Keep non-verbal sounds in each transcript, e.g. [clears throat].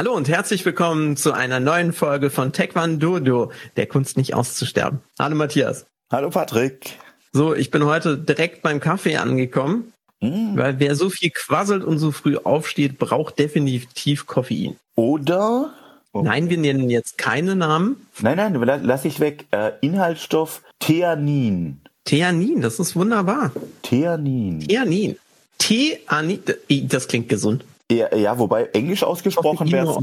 Hallo und herzlich willkommen zu einer neuen Folge von Taekwondo, der Kunst nicht auszusterben. Hallo Matthias. Hallo Patrick. So, ich bin heute direkt beim Kaffee angekommen, mm. weil wer so viel quasselt und so früh aufsteht, braucht definitiv Koffein. Oder? Oh. Nein, wir nennen jetzt keine Namen. Nein, nein, lass ich weg. Äh, Inhaltsstoff Theanin. Theanin, das ist wunderbar. Theanin. Theanin. Theanin, das klingt gesund. Ja, ja, wobei Englisch ausgesprochen wäre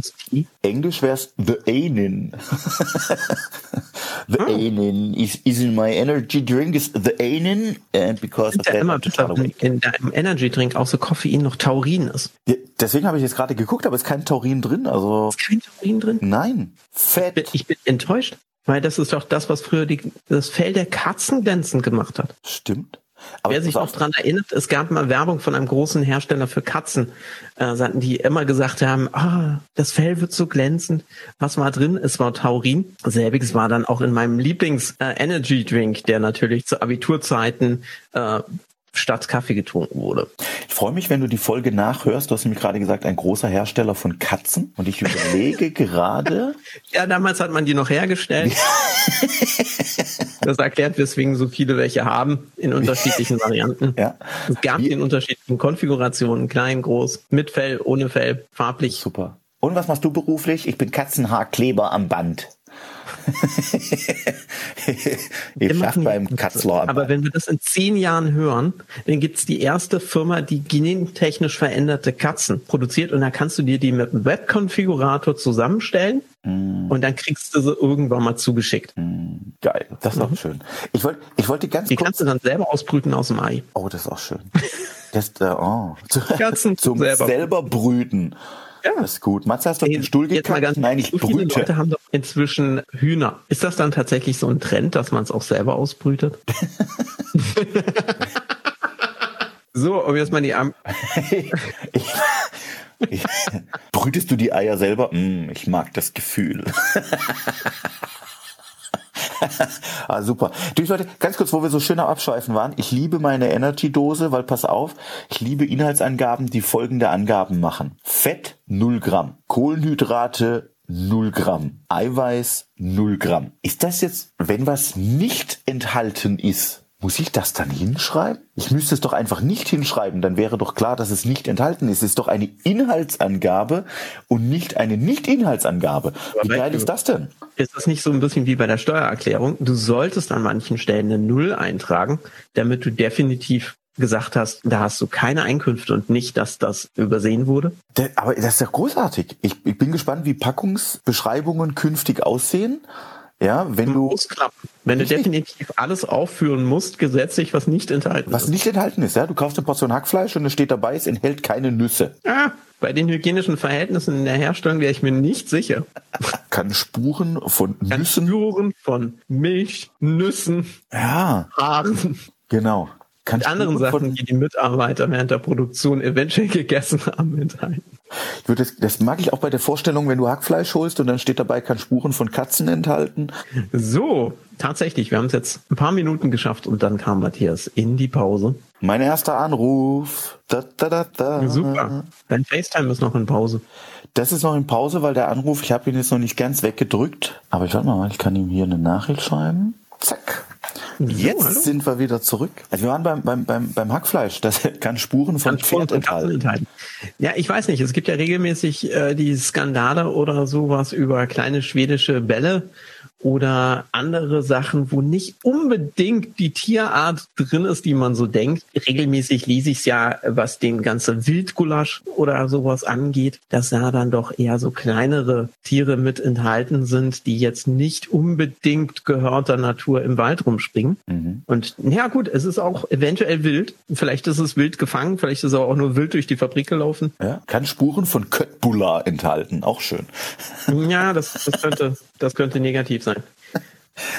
Englisch wäre The Anin. [laughs] the ah. Anin is, is in my energy drink is the Anin and because of ja immer, in, in deinem Energy Drink auch so Koffein noch Taurin ist. Ja, deswegen habe ich jetzt gerade geguckt, aber es ist kein Taurin drin, also. Ist kein Taurin drin? Nein. Fett. Ich bin, ich bin enttäuscht, weil das ist doch das, was früher die, das Fell der Katzen glänzend gemacht hat. Stimmt. Aber Wer sich noch dran erinnert, es gab mal Werbung von einem großen Hersteller für Katzen, äh, die immer gesagt haben, ah, das Fell wird so glänzend. Was war drin? Es war Taurin. Selbiges war dann auch in meinem Lieblings-Energy-Drink, äh, der natürlich zu Abiturzeiten äh, statt Kaffee getrunken wurde. Ich freue mich, wenn du die Folge nachhörst. Du hast nämlich gerade gesagt, ein großer Hersteller von Katzen. Und ich überlege [laughs] gerade. Ja, damals hat man die noch hergestellt. [laughs] das erklärt, weswegen so viele welche haben in unterschiedlichen [laughs] Varianten. Ja. Es gab die in unterschiedlichen Konfigurationen, klein, groß, mit Fell, ohne Fell, farblich. Super. Und was machst du beruflich? Ich bin Katzenhaarkleber am Band. [laughs] ich schaffe beim Katzler. Aber wenn wir das in zehn Jahren hören, dann gibt es die erste Firma, die gentechnisch veränderte Katzen produziert und da kannst du dir die mit einem Webkonfigurator zusammenstellen mm. und dann kriegst du sie irgendwann mal zugeschickt. Mm. Geil, das ist mhm. auch schön. Ich wollte ich wollte ganz die kurz... Die kannst du dann selber ausbrüten aus dem Ei. Oh, das ist auch schön. [laughs] Das, äh, oh. Katzen [laughs] zum selber, selber brüten. Ja. Das ist gut. Matze, hast du den Stuhl gekackt? Ganz, Nein, ich so brüte. Viele Leute haben doch inzwischen Hühner. Ist das dann tatsächlich so ein Trend, dass man es auch selber ausbrütet? [laughs] so, um jetzt mal die Arme. Brütest du die Eier selber? Mm, ich mag das Gefühl. [laughs] ah, super. Du, wollte ganz kurz, wo wir so schön am Abschweifen waren. Ich liebe meine Energy-Dose, weil pass auf, ich liebe Inhaltsangaben, die folgende Angaben machen. Fett 0 Gramm, Kohlenhydrate 0 Gramm, Eiweiß 0 Gramm. Ist das jetzt, wenn was nicht enthalten ist, muss ich das dann hinschreiben? Ich müsste es doch einfach nicht hinschreiben, dann wäre doch klar, dass es nicht enthalten ist. Es ist doch eine Inhaltsangabe und nicht eine Nicht-Inhaltsangabe. Wie geil ist das denn? Ist das nicht so ein bisschen wie bei der Steuererklärung? Du solltest an manchen Stellen eine Null eintragen, damit du definitiv gesagt hast, da hast du keine Einkünfte und nicht, dass das übersehen wurde? Aber das ist ja großartig. Ich, ich bin gespannt, wie Packungsbeschreibungen künftig aussehen. Ja, wenn du. Wenn du definitiv alles aufführen musst, gesetzlich, was nicht enthalten was ist. Was nicht enthalten ist, ja. Du kaufst eine Portion Hackfleisch und es steht dabei, es enthält keine Nüsse. Ah, bei den hygienischen Verhältnissen in der Herstellung wäre ich mir nicht sicher. [laughs] Kann Spuren von Kann Nüssen. Spuren von Milch, Nüssen, ja. Haaren. Genau. Kann und anderen Sachen, die die Mitarbeiter während der Produktion eventuell gegessen [laughs] haben, enthalten. Ich würde das, das mag ich auch bei der Vorstellung, wenn du Hackfleisch holst und dann steht dabei, kann Spuren von Katzen enthalten. So, tatsächlich, wir haben es jetzt ein paar Minuten geschafft und dann kam Matthias in die Pause. Mein erster Anruf. Da, da, da, da. Super. Dein FaceTime ist noch in Pause. Das ist noch in Pause, weil der Anruf, ich habe ihn jetzt noch nicht ganz weggedrückt. Aber ich warte mal, ich kann ihm hier eine Nachricht schreiben. Zack. Jetzt hallo. sind wir wieder zurück. Also wir waren beim, beim, beim, beim Hackfleisch. Das [laughs] kann Spuren von Pferd enthalten. enthalten. Ja, ich weiß nicht. Es gibt ja regelmäßig äh, die Skandale oder sowas über kleine schwedische Bälle oder andere Sachen, wo nicht unbedingt die Tierart drin ist, die man so denkt. Regelmäßig lese ich es ja, was den ganzen Wildgulasch oder sowas angeht, dass da dann doch eher so kleinere Tiere mit enthalten sind, die jetzt nicht unbedingt gehörter Natur im Wald rumspringen. Mhm. Und ja gut, es ist auch eventuell wild. Vielleicht ist es wild gefangen, vielleicht ist es auch nur wild durch die Fabrik gelaufen. Ja, kann Spuren von Köttbullar enthalten, auch schön. Ja, das, das könnte, das könnte negativ sein.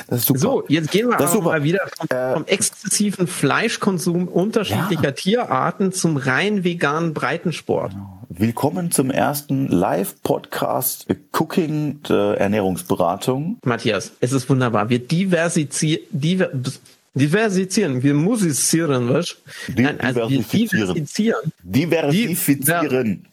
Das ist super. So, jetzt gehen wir aber mal wieder vom, äh, vom, exzessiven Fleischkonsum unterschiedlicher ja. Tierarten zum rein veganen Breitensport. Genau. Willkommen zum ersten Live-Podcast Cooking der Ernährungsberatung. Matthias, es ist wunderbar. Wir diversizieren, diver, diversizieren, wir musizieren, was? Nein, also diversifizieren. Wir diversifizieren. Diversifizieren.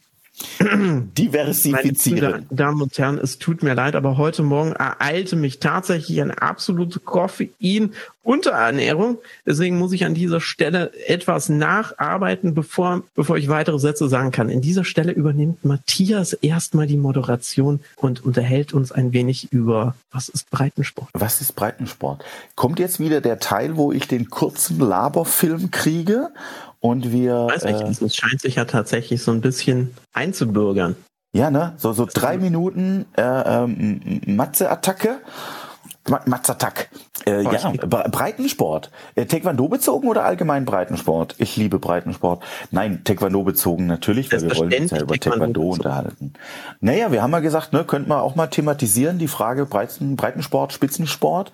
[clears throat] Diversifizieren. Meine Damen und Herren, es tut mir leid, aber heute Morgen ereilte mich tatsächlich eine absolute Koffein-Unterernährung. Deswegen muss ich an dieser Stelle etwas nacharbeiten, bevor, bevor ich weitere Sätze sagen kann. In dieser Stelle übernimmt Matthias erstmal die Moderation und unterhält uns ein wenig über, was ist Breitensport? Was ist Breitensport? Kommt jetzt wieder der Teil, wo ich den kurzen Laberfilm kriege und wir. Weiß nicht, äh, es scheint sich ja tatsächlich so ein bisschen einzubürgern. Ja, ne? So, so drei Minuten äh, ähm, Matze-Attacke Matzatak. Äh, ja, Breitensport. Äh, Taekwondo bezogen oder allgemein Breitensport? Ich liebe Breitensport. Nein, Taekwondo bezogen natürlich, weil wir wollen uns ja über Taekwondo, Taekwondo unterhalten. Naja, wir haben ja gesagt, ne, könnte man auch mal thematisieren, die Frage Breiten, Breitensport, Spitzensport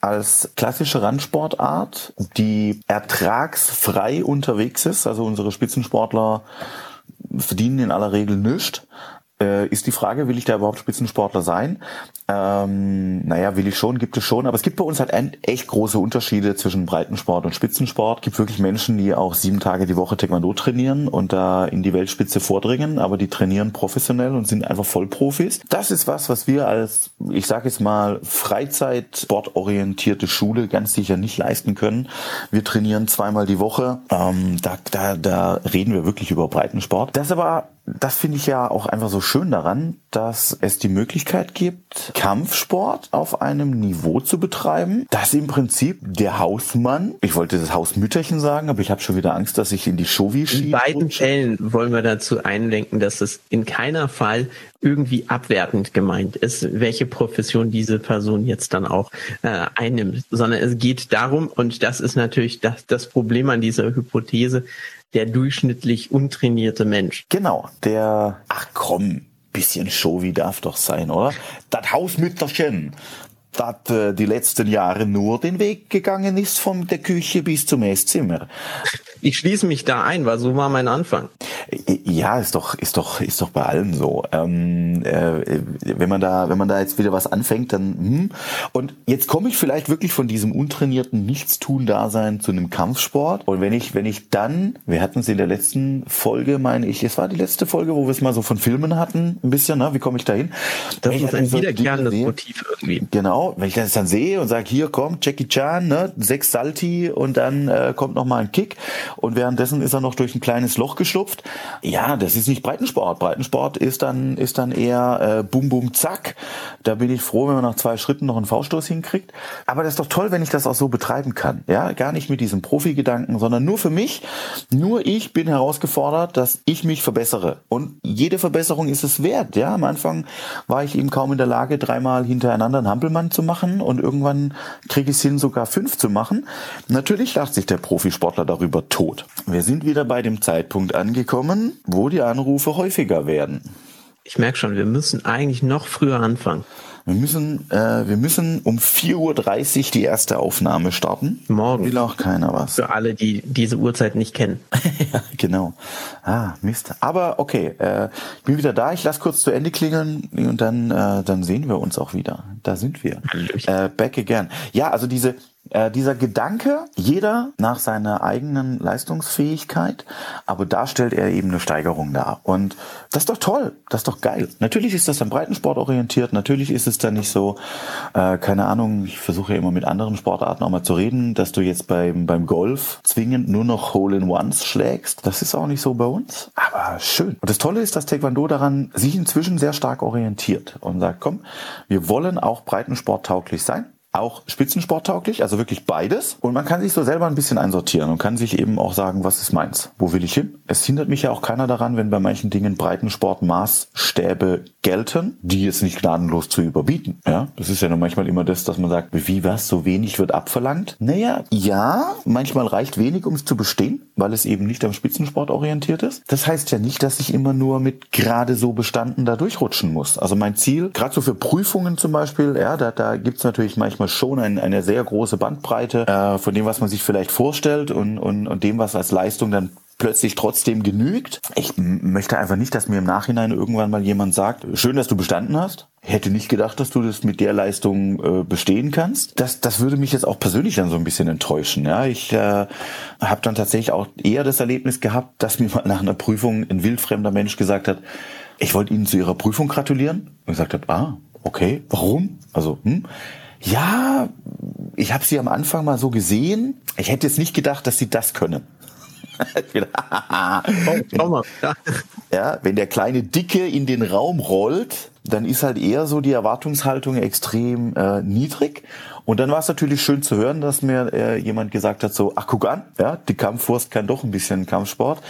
als klassische Randsportart, die ertragsfrei unterwegs ist. Also unsere Spitzensportler verdienen in aller Regel nichts äh, ist die Frage, will ich da überhaupt Spitzensportler sein? Ähm, naja, will ich schon, gibt es schon, aber es gibt bei uns halt echt große Unterschiede zwischen Breitensport und Spitzensport. Es gibt wirklich Menschen, die auch sieben Tage die Woche Taekwondo trainieren und da in die Weltspitze vordringen, aber die trainieren professionell und sind einfach Vollprofis. Das ist was, was wir als, ich sage jetzt mal, Freizeitsportorientierte Schule ganz sicher nicht leisten können. Wir trainieren zweimal die Woche. Ähm, da, da, da reden wir wirklich über Breitensport. Das aber das finde ich ja auch einfach so schön daran, dass es die Möglichkeit gibt, Kampfsport auf einem Niveau zu betreiben, dass im Prinzip der Hausmann, ich wollte das Hausmütterchen sagen, aber ich habe schon wieder Angst, dass ich in die Shovi schiebe. In beiden Fällen wollen wir dazu einlenken, dass es in keiner Fall irgendwie abwertend gemeint ist, welche Profession diese Person jetzt dann auch äh, einnimmt, sondern es geht darum, und das ist natürlich das, das Problem an dieser Hypothese, der durchschnittlich untrainierte Mensch. Genau, der, ach komm, bisschen Show wie darf doch sein, oder? Das Hausmütterchen, das äh, die letzten Jahre nur den Weg gegangen ist von der Küche bis zum Esszimmer. Ich schließe mich da ein, weil so war mein Anfang. Ja, ist doch, ist doch, ist doch bei allen so. Ähm, äh, wenn man da, wenn man da jetzt wieder was anfängt, dann hm. und jetzt komme ich vielleicht wirklich von diesem untrainierten Nichtstun-Dasein zu einem Kampfsport. Und wenn ich, wenn ich dann, wir hatten es in der letzten Folge, meine ich, es war die letzte Folge, wo wir es mal so von Filmen hatten, ein bisschen, ne? Wie komme ich da hin? Das ist ein wiederkehrendes Motiv irgendwie. Genau, wenn ich das dann sehe und sage, hier kommt Jackie Chan, ne, sechs Salti und dann äh, kommt noch mal ein Kick und währenddessen ist er noch durch ein kleines Loch geschlupft. Ja, das ist nicht Breitensport. Breitensport ist dann, ist dann eher äh, Bum Bum Zack. Da bin ich froh, wenn man nach zwei Schritten noch einen V-Stoß hinkriegt. Aber das ist doch toll, wenn ich das auch so betreiben kann. Ja, gar nicht mit diesem Profi-Gedanken, sondern nur für mich. Nur ich bin herausgefordert, dass ich mich verbessere. Und jede Verbesserung ist es wert. Ja, am Anfang war ich eben kaum in der Lage, dreimal hintereinander einen Hampelmann zu machen und irgendwann kriege ich es hin, sogar fünf zu machen. Natürlich lacht sich der Profisportler darüber tot. Wir sind wieder bei dem Zeitpunkt angekommen, wo die Anrufe häufiger werden. Ich merke schon, wir müssen eigentlich noch früher anfangen. Wir müssen, äh, wir müssen um 4.30 Uhr die erste Aufnahme starten. Morgen. Will auch keiner was. Für alle, die diese Uhrzeit nicht kennen. [laughs] ja, genau. Ah, Mist. Aber okay, äh, ich bin wieder da. Ich lasse kurz zu Ende klingeln und dann, äh, dann sehen wir uns auch wieder. Da sind wir. Äh, back again. Ja, also diese, äh, dieser Gedanke, jeder nach seiner eigenen Leistungsfähigkeit, aber da stellt er eben eine Steigerung dar. Und das ist doch toll, das ist doch geil. Natürlich ist das dann Breitensport orientiert, natürlich ist es dann nicht so, äh, keine Ahnung, ich versuche ja immer mit anderen Sportarten auch mal zu reden, dass du jetzt beim, beim Golf zwingend nur noch Hole-in-Ones schlägst. Das ist auch nicht so bei uns, aber schön. Und das Tolle ist, dass Taekwondo daran sich inzwischen sehr stark orientiert und sagt, komm, wir wollen auch Breitensport tauglich sein auch spitzensporttauglich, also wirklich beides. Und man kann sich so selber ein bisschen einsortieren und kann sich eben auch sagen, was ist meins? Wo will ich hin? Es hindert mich ja auch keiner daran, wenn bei manchen Dingen Breitensportmaßstäbe gelten, die jetzt nicht gnadenlos zu überbieten. Ja, das ist ja nur manchmal immer das, dass man sagt, wie was, so wenig wird abverlangt? Naja, ja, manchmal reicht wenig, um es zu bestehen, weil es eben nicht am Spitzensport orientiert ist. Das heißt ja nicht, dass ich immer nur mit gerade so bestanden da durchrutschen muss. Also mein Ziel, gerade so für Prüfungen zum Beispiel, ja, da, da gibt's natürlich manchmal manchmal schon ein, eine sehr große Bandbreite äh, von dem, was man sich vielleicht vorstellt und, und, und dem, was als Leistung dann plötzlich trotzdem genügt. Ich möchte einfach nicht, dass mir im Nachhinein irgendwann mal jemand sagt, schön, dass du bestanden hast. Hätte nicht gedacht, dass du das mit der Leistung äh, bestehen kannst. Das, das würde mich jetzt auch persönlich dann so ein bisschen enttäuschen. Ja, ich äh, habe dann tatsächlich auch eher das Erlebnis gehabt, dass mir mal nach einer Prüfung ein wildfremder Mensch gesagt hat, ich wollte Ihnen zu Ihrer Prüfung gratulieren. Und gesagt hat, ah, okay, warum? Also, hm? Ja, ich habe sie am Anfang mal so gesehen. Ich hätte jetzt nicht gedacht, dass sie das können. [laughs] [laughs] ja, wenn der kleine Dicke in den Raum rollt, dann ist halt eher so die Erwartungshaltung extrem äh, niedrig. Und dann war es natürlich schön zu hören, dass mir äh, jemand gesagt hat, so, ach guck an, ja, die Kampfwurst kann doch ein bisschen Kampfsport.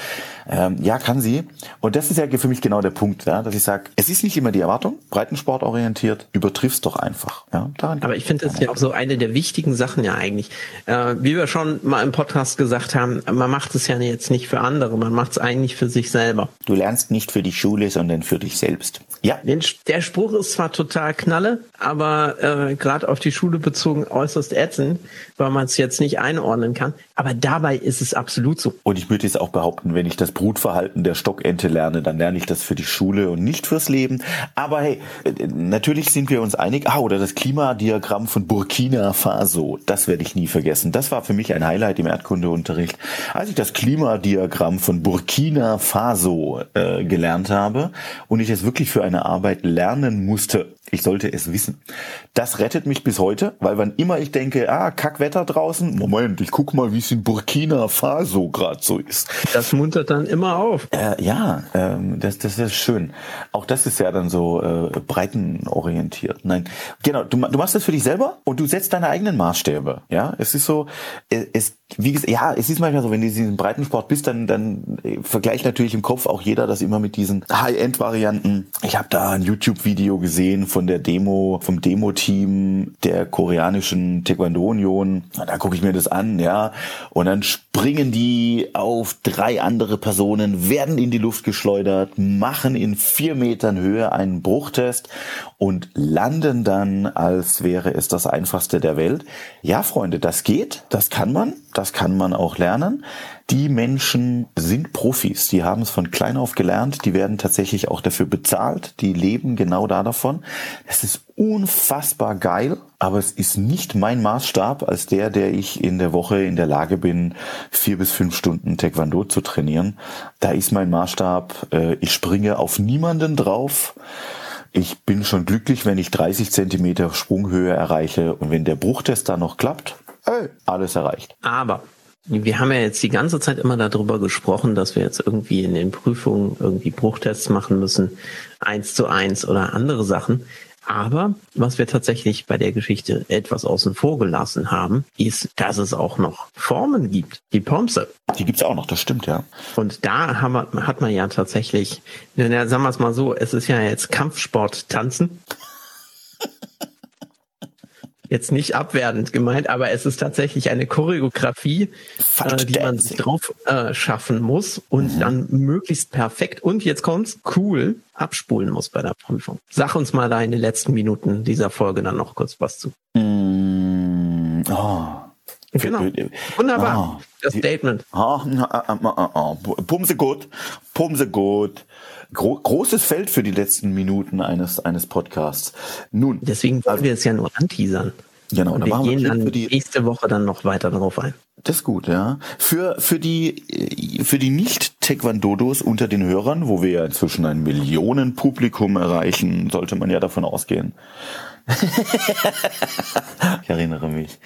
Ähm, ja, kann sie. Und das ist ja für mich genau der Punkt, ja, dass ich sage, es ist nicht immer die Erwartung, Breitensport orientiert, übertriff's doch einfach. Ja, daran Aber ich finde das ja auch so eine der wichtigen Sachen ja eigentlich. Äh, wie wir schon mal im Podcast gesagt haben, man macht es ja jetzt nicht für andere, man macht es eigentlich für sich selber. Du lernst nicht für die Schule, sondern für dich selbst. Ja. Der Spruch ist zwar total knalle, aber äh, gerade auf die Schule bezogen äußerst ätzend, weil man es jetzt nicht einordnen kann. Aber dabei ist es absolut so. Und ich würde jetzt auch behaupten, wenn ich das Brutverhalten der Stockente lerne, dann lerne ich das für die Schule und nicht fürs Leben. Aber hey, äh, natürlich sind wir uns einig. Ah, oder das Klimadiagramm von Burkina Faso. Das werde ich nie vergessen. Das war für mich ein Highlight im Erdkundeunterricht. Als ich das Klimadiagramm von Burkina Faso äh, gelernt habe und ich es wirklich für eine Arbeit lernen musste, ich sollte es wissen. Das rettet mich bis heute, weil wann immer ich denke, ah, Kackwetter draußen, Moment, ich guck mal, wie es in Burkina Faso gerade so ist. Das muntert dann immer auf. Äh, ja, ähm, das, das ist schön. Auch das ist ja dann so äh, breitenorientiert. Nein, genau, du, du machst das für dich selber und du setzt deine eigenen Maßstäbe. Ja, es ist so, äh, es, wie gesagt, ja, es ist manchmal so, wenn du in diesem Breitensport bist, dann, dann äh, vergleicht natürlich im Kopf auch jeder das immer mit diesen High-End-Varianten. Ich habe da ein YouTube-Video gesehen von der Demo, vom Demo-Team der koreanischen Taekwondo-Union. Da gucke ich mir das an, ja. Und dann springen die auf drei andere Personen, werden in die Luft geschleudert, machen in vier Metern Höhe einen Bruchtest und landen dann, als wäre es das einfachste der Welt. Ja, Freunde, das geht, das kann man, das kann man auch lernen. Die Menschen sind Profis, die haben es von klein auf gelernt, die werden tatsächlich auch dafür bezahlt, die leben genau da davon. Es ist unfassbar geil, aber es ist nicht mein Maßstab als der, der ich in der Woche in der Lage bin, vier bis fünf Stunden Taekwondo zu trainieren. Da ist mein Maßstab, äh, ich springe auf niemanden drauf. Ich bin schon glücklich, wenn ich 30 Zentimeter Sprunghöhe erreiche und wenn der Bruchtest da noch klappt, ey, alles erreicht. Aber wir haben ja jetzt die ganze Zeit immer darüber gesprochen, dass wir jetzt irgendwie in den Prüfungen irgendwie Bruchtests machen müssen, eins zu eins oder andere Sachen. Aber was wir tatsächlich bei der Geschichte etwas außen vor gelassen haben, ist, dass es auch noch Formen gibt. Die Pomse. Die gibt's auch noch, das stimmt, ja. Und da haben wir, hat man ja tatsächlich, na, sagen wir es mal so, es ist ja jetzt Kampfsport tanzen jetzt nicht abwertend gemeint, aber es ist tatsächlich eine Choreografie, äh, die man sich drauf äh, schaffen muss und mhm. dann möglichst perfekt und jetzt kommt's cool abspulen muss bei der Prüfung. Sag uns mal da in den letzten Minuten dieser Folge dann noch kurz was zu. Mm, oh. Genau. Wunderbar. Oh, das Statement. Oh, oh, oh, Pumse gut. Pumse gut. Gro großes Feld für die letzten Minuten eines, eines Podcasts. Nun. Deswegen wollen also, wir es ja nur anteasern. Genau, und wir gehen wir dann die, nächste Woche dann noch weiter drauf ein. Das ist gut, ja. Für, für die, für die Nicht-Taekwondodos unter den Hörern, wo wir ja inzwischen ein Millionenpublikum erreichen, sollte man ja davon ausgehen, [laughs] ich erinnere mich.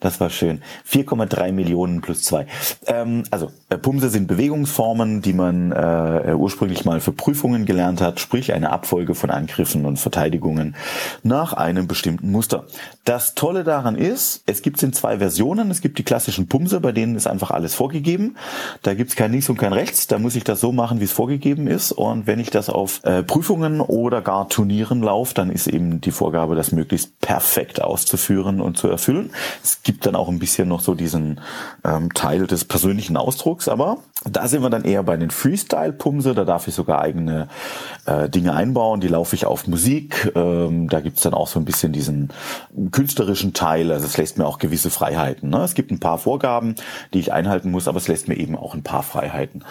Das war schön. 4,3 Millionen plus zwei. Ähm, also äh, Pumse sind Bewegungsformen, die man äh, ursprünglich mal für Prüfungen gelernt hat, sprich eine Abfolge von Angriffen und Verteidigungen nach einem bestimmten Muster. Das Tolle daran ist, es gibt es in zwei Versionen. Es gibt die klassischen Pumse, bei denen ist einfach alles vorgegeben. Da gibt es kein Links und kein Rechts. Da muss ich das so machen, wie es vorgegeben ist. Und wenn ich das auf äh, Prüfungen oder gar Turnieren laufe, dann ist eben die Vorgabe, das möglichst perfekt auszuführen und zu erfüllen. Es gibt dann auch ein bisschen noch so diesen ähm, Teil des persönlichen Ausdrucks, aber da sind wir dann eher bei den Freestyle-Pumse, da darf ich sogar eigene äh, Dinge einbauen, die laufe ich auf Musik, ähm, da gibt's dann auch so ein bisschen diesen künstlerischen Teil, also es lässt mir auch gewisse Freiheiten. Ne? Es gibt ein paar Vorgaben, die ich einhalten muss, aber es lässt mir eben auch ein paar Freiheiten.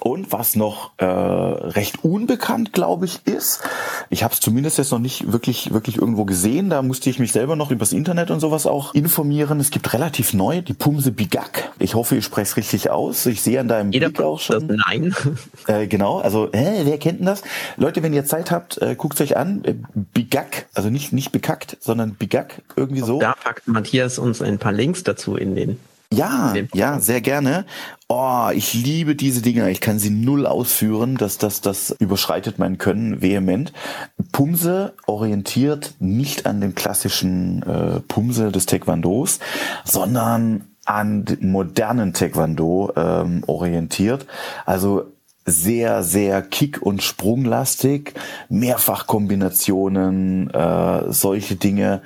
Und was noch äh, recht unbekannt, glaube ich, ist, ich habe es zumindest jetzt noch nicht wirklich, wirklich irgendwo gesehen, da musste ich mich selber noch übers Internet und sowas auch informieren. Es gibt relativ neu die Pumse Bigak. Ich hoffe, ich spreche es richtig aus. Ich sehe an deinem jeder Blick auch schon. Das, nein. [laughs] Äh, genau, also äh, wer kennt denn das? Leute, wenn ihr Zeit habt, äh, guckt euch an. Äh, Bigak, also nicht nicht bekackt, sondern Bigak irgendwie so. Da packt Matthias uns ein paar Links dazu in den ja, ja, sehr gerne. Oh, ich liebe diese Dinger. Ich kann sie null ausführen. Das, das, das überschreitet mein Können vehement. Pumse orientiert nicht an dem klassischen äh, Pumse des Taekwondos, sondern an modernen Taekwondo ähm, orientiert. Also sehr, sehr kick- und sprunglastig, Mehrfachkombinationen, äh, solche Dinge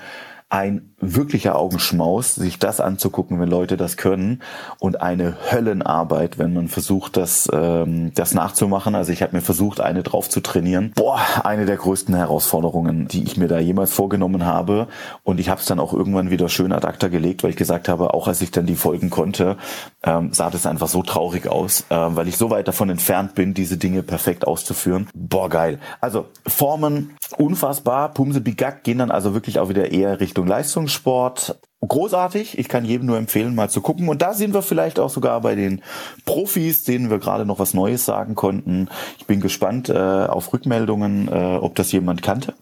ein wirklicher Augenschmaus, sich das anzugucken, wenn Leute das können und eine Höllenarbeit, wenn man versucht, das, ähm, das nachzumachen. Also ich habe mir versucht, eine drauf zu trainieren. Boah, eine der größten Herausforderungen, die ich mir da jemals vorgenommen habe. Und ich habe es dann auch irgendwann wieder schön ad acta gelegt, weil ich gesagt habe, auch als ich dann die folgen konnte, ähm, sah das einfach so traurig aus, äh, weil ich so weit davon entfernt bin, diese Dinge perfekt auszuführen. Boah, geil. Also Formen unfassbar. Pumse Bigak gehen dann also wirklich auch wieder eher Richtung Leistung Leistungssport großartig. Ich kann jedem nur empfehlen, mal zu gucken. Und da sind wir vielleicht auch sogar bei den Profis, denen wir gerade noch was Neues sagen konnten. Ich bin gespannt äh, auf Rückmeldungen, äh, ob das jemand kannte.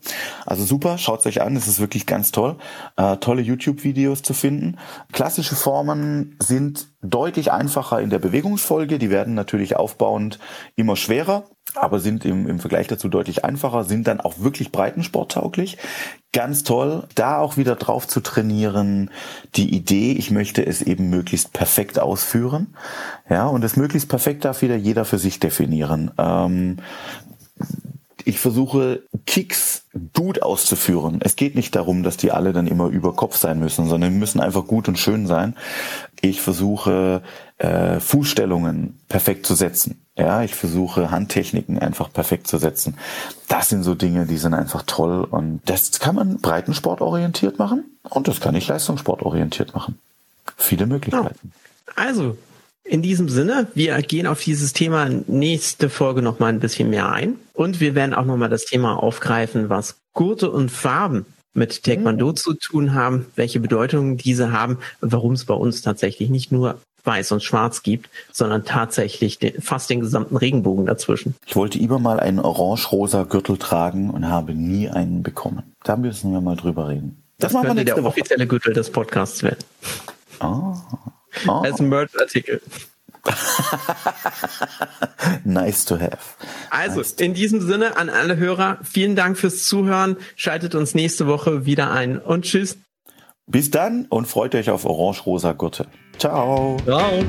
Also super, schaut euch an. Es ist wirklich ganz toll. Äh, tolle YouTube-Videos zu finden. Klassische Formen sind deutlich einfacher in der Bewegungsfolge. Die werden natürlich aufbauend immer schwerer aber sind im, im Vergleich dazu deutlich einfacher, sind dann auch wirklich breitensporttauglich. Ganz toll, da auch wieder drauf zu trainieren. Die Idee, ich möchte es eben möglichst perfekt ausführen. Ja, und das möglichst perfekt darf wieder jeder für sich definieren. Ähm, ich versuche Kicks gut auszuführen. Es geht nicht darum, dass die alle dann immer über Kopf sein müssen, sondern müssen einfach gut und schön sein. Ich versuche äh, Fußstellungen perfekt zu setzen. Ja, ich versuche Handtechniken einfach perfekt zu setzen. Das sind so Dinge, die sind einfach toll und das kann man breitensportorientiert machen und das kann ich leistungssportorientiert machen. Viele Möglichkeiten. Also, in diesem Sinne, wir gehen auf dieses Thema nächste Folge noch mal ein bisschen mehr ein und wir werden auch noch mal das Thema aufgreifen, was Gurte und Farben mit Taekwondo mhm. zu tun haben, welche Bedeutung diese haben und warum es bei uns tatsächlich nicht nur weiß und schwarz gibt, sondern tatsächlich den, fast den gesamten Regenbogen dazwischen. Ich wollte immer mal einen orange-rosa Gürtel tragen und habe nie einen bekommen. Da müssen wir mal drüber reden. Das, das könnte der Woche. offizielle Gürtel des Podcasts werden. Oh. Oh. Als Merch-Artikel. [laughs] nice to have. Also, nice in diesem Sinne an alle Hörer, vielen Dank fürs Zuhören. Schaltet uns nächste Woche wieder ein und tschüss. Bis dann und freut euch auf orange-rosa Gurte. Ciao. Ciao.